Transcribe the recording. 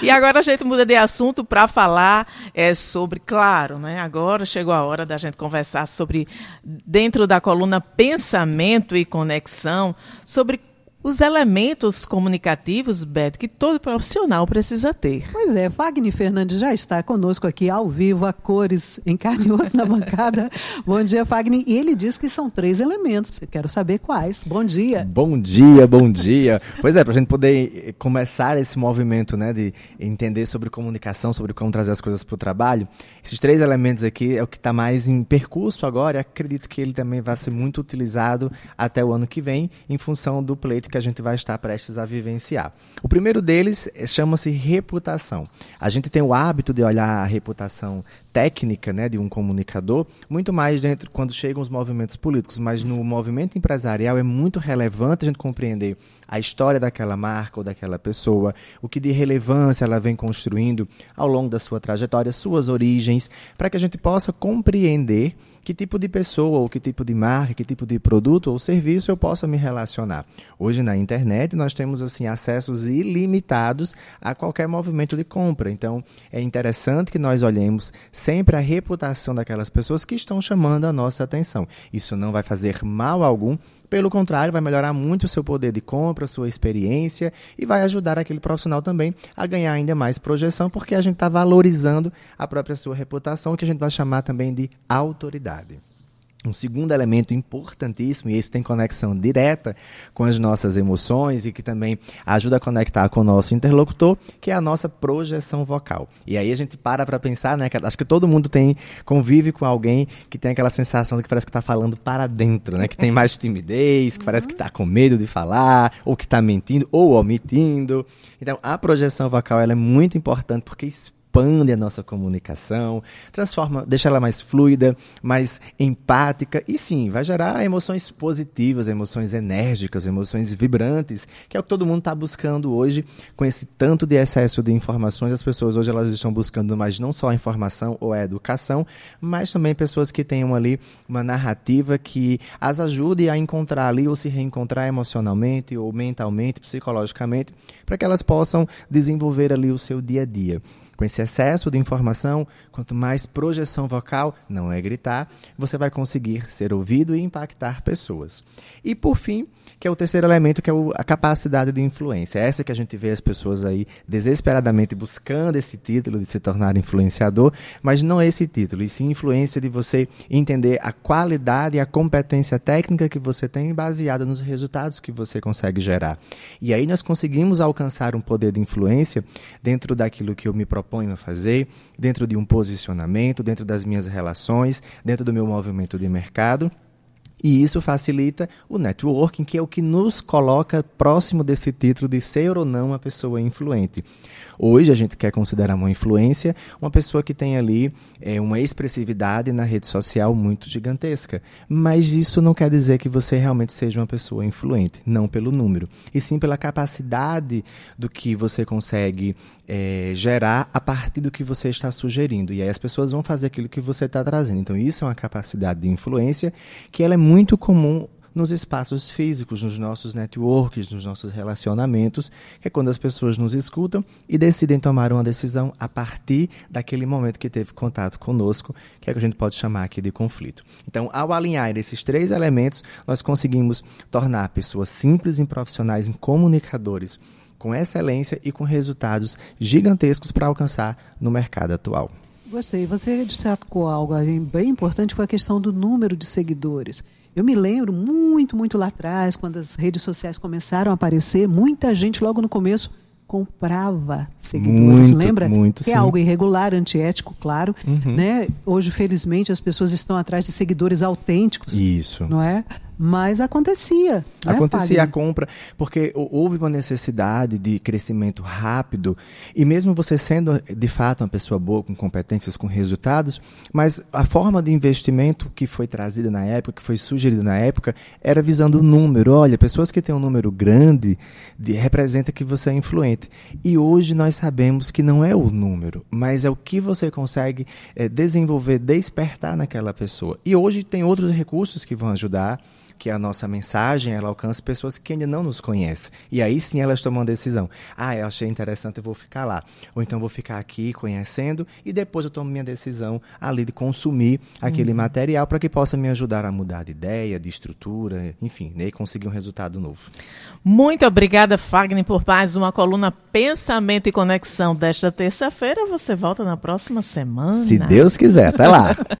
E agora a gente muda de assunto para falar é, sobre, claro, né? Agora chegou a hora da gente conversar sobre, dentro da coluna Pensamento e Conexão, sobre os elementos comunicativos, Beth, que todo profissional precisa ter. Pois é, Wagner Fernandes já está conosco aqui ao vivo, a cores, em carne e osso na bancada. bom dia, Wagner. E ele diz que são três elementos. Eu quero saber quais. Bom dia. Bom dia, bom dia. pois é, para a gente poder começar esse movimento né, de entender sobre comunicação, sobre como trazer as coisas para o trabalho, esses três elementos aqui é o que está mais em percurso agora e acredito que ele também vai ser muito utilizado até o ano que vem, em função do pleito que a gente vai estar prestes a vivenciar. O primeiro deles chama-se reputação. A gente tem o hábito de olhar a reputação técnica né, de um comunicador, muito mais dentro quando chegam os movimentos políticos, mas no movimento empresarial é muito relevante a gente compreender a história daquela marca ou daquela pessoa, o que de relevância ela vem construindo ao longo da sua trajetória, suas origens, para que a gente possa compreender que tipo de pessoa, ou que tipo de marca, que tipo de produto ou serviço eu possa me relacionar. Hoje na internet nós temos assim acessos ilimitados a qualquer movimento de compra. Então é interessante que nós olhemos sempre a reputação daquelas pessoas que estão chamando a nossa atenção. Isso não vai fazer mal algum, pelo contrário, vai melhorar muito o seu poder de compra, sua experiência e vai ajudar aquele profissional também a ganhar ainda mais projeção, porque a gente está valorizando a própria sua reputação, que a gente vai chamar também de autoridade. Um segundo elemento importantíssimo, e esse tem conexão direta com as nossas emoções e que também ajuda a conectar com o nosso interlocutor, que é a nossa projeção vocal. E aí a gente para para pensar, né? Acho que todo mundo tem convive com alguém que tem aquela sensação de que parece que está falando para dentro, né? Que tem mais timidez, que parece que está com medo de falar, ou que está mentindo, ou omitindo. Então, a projeção vocal ela é muito importante porque expande a nossa comunicação, transforma, deixa ela mais fluida, mais empática e sim, vai gerar emoções positivas, emoções enérgicas, emoções vibrantes, que é o que todo mundo está buscando hoje com esse tanto de excesso de informações. As pessoas hoje elas estão buscando mais não só a informação ou a educação, mas também pessoas que tenham ali uma narrativa que as ajude a encontrar ali ou se reencontrar emocionalmente ou mentalmente, psicologicamente, para que elas possam desenvolver ali o seu dia a dia. Com esse excesso de informação, quanto mais projeção vocal, não é gritar, você vai conseguir ser ouvido e impactar pessoas. E por fim, que é o terceiro elemento, que é a capacidade de influência. Essa que a gente vê as pessoas aí desesperadamente buscando esse título de se tornar influenciador, mas não é esse título, e sim influência de você entender a qualidade e a competência técnica que você tem baseada nos resultados que você consegue gerar. E aí nós conseguimos alcançar um poder de influência dentro daquilo que eu me proponho proponho a fazer, dentro de um posicionamento, dentro das minhas relações, dentro do meu movimento de mercado. E isso facilita o networking, que é o que nos coloca próximo desse título de ser ou não uma pessoa influente. Hoje a gente quer considerar uma influência uma pessoa que tem ali é, uma expressividade na rede social muito gigantesca. Mas isso não quer dizer que você realmente seja uma pessoa influente, não pelo número, e sim pela capacidade do que você consegue é, gerar a partir do que você está sugerindo. E aí as pessoas vão fazer aquilo que você está trazendo. Então isso é uma capacidade de influência que ela é muito comum nos espaços físicos, nos nossos networks, nos nossos relacionamentos, que é quando as pessoas nos escutam e decidem tomar uma decisão a partir daquele momento que teve contato conosco, que é o que a gente pode chamar aqui de conflito. Então, ao alinhar esses três elementos, nós conseguimos tornar pessoas simples em profissionais, em comunicadores com excelência e com resultados gigantescos para alcançar no mercado atual. Gostei. Você destacou algo bem importante, foi a questão do número de seguidores. Eu me lembro muito, muito lá atrás, quando as redes sociais começaram a aparecer, muita gente logo no começo comprava seguidores, muito, lembra? Muito, que é sim. algo irregular, antiético, claro, uhum. né? Hoje, felizmente, as pessoas estão atrás de seguidores autênticos. Isso. Não é? Mas acontecia. Né, acontecia a compra, porque houve uma necessidade de crescimento rápido, e mesmo você sendo de fato uma pessoa boa, com competências, com resultados, mas a forma de investimento que foi trazida na época, que foi sugerida na época, era visando o número. Olha, pessoas que têm um número grande de, representa que você é influente. E hoje nós sabemos que não é o número, mas é o que você consegue é, desenvolver, despertar naquela pessoa. E hoje tem outros recursos que vão ajudar que a nossa mensagem ela alcance pessoas que ainda não nos conhecem. E aí sim elas tomam a decisão. Ah, eu achei interessante, eu vou ficar lá. Ou então vou ficar aqui conhecendo e depois eu tomo minha decisão ali de consumir aquele uhum. material para que possa me ajudar a mudar de ideia, de estrutura, enfim, né, e conseguir um resultado novo. Muito obrigada, Fagner, por mais uma coluna Pensamento e Conexão desta terça-feira. Você volta na próxima semana. Se Deus quiser. Até lá.